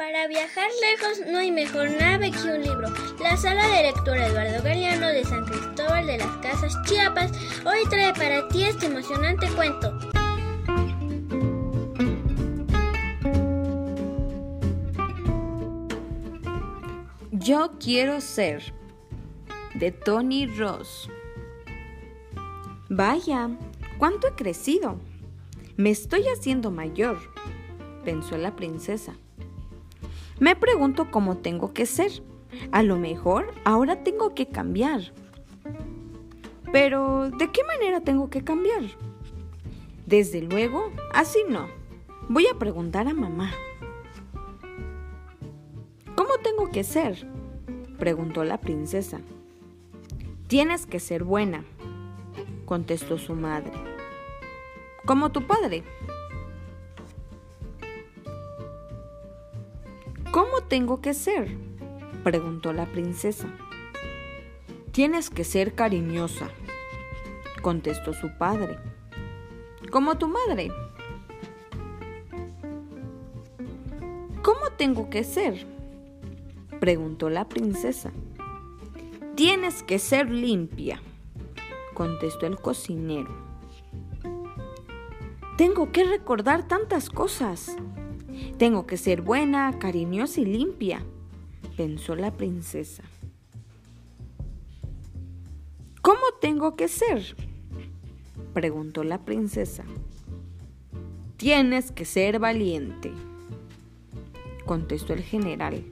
Para viajar lejos no hay mejor nave que un libro. La sala de lectura Eduardo Galeano de San Cristóbal de las Casas Chiapas hoy trae para ti este emocionante cuento. Yo quiero ser de Tony Ross. Vaya, cuánto he crecido. Me estoy haciendo mayor, pensó la princesa. Me pregunto cómo tengo que ser. A lo mejor ahora tengo que cambiar. Pero, ¿de qué manera tengo que cambiar? Desde luego, así no. Voy a preguntar a mamá. ¿Cómo tengo que ser? preguntó la princesa. Tienes que ser buena, contestó su madre. Como tu padre. ¿Cómo tengo que ser? preguntó la princesa. Tienes que ser cariñosa, contestó su padre. Como tu madre. ¿Cómo tengo que ser? preguntó la princesa. Tienes que ser limpia, contestó el cocinero. Tengo que recordar tantas cosas, tengo que ser buena, cariñosa y limpia, pensó la princesa. ¿Cómo tengo que ser? preguntó la princesa. Tienes que ser valiente, contestó el general.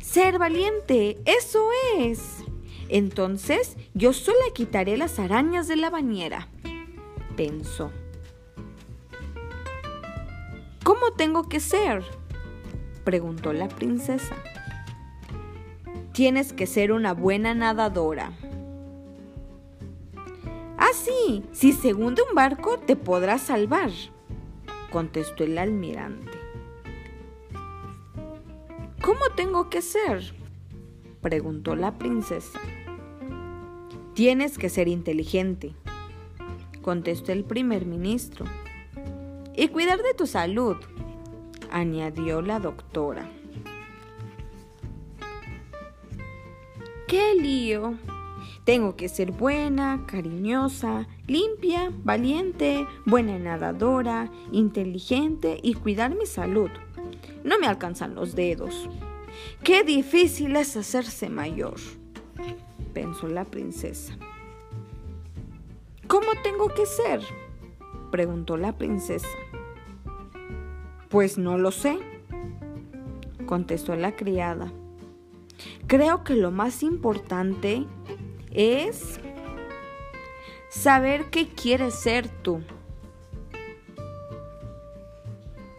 Ser valiente, eso es. Entonces yo solo quitaré las arañas de la bañera, pensó. ¿Cómo tengo que ser? preguntó la princesa. Tienes que ser una buena nadadora. Ah, sí, si se hunde un barco te podrás salvar, contestó el almirante. ¿Cómo tengo que ser? preguntó la princesa. Tienes que ser inteligente, contestó el primer ministro y cuidar de tu salud, añadió la doctora. ¡Qué lío! Tengo que ser buena, cariñosa, limpia, valiente, buena nadadora, inteligente y cuidar mi salud. No me alcanzan los dedos. Qué difícil es hacerse mayor, pensó la princesa. ¿Cómo tengo que ser? preguntó la princesa. Pues no lo sé, contestó la criada. Creo que lo más importante es saber qué quieres ser tú.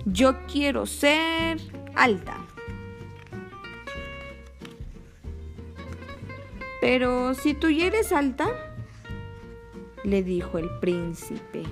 Yo quiero ser alta. Pero si tú ya eres alta, le dijo el príncipe.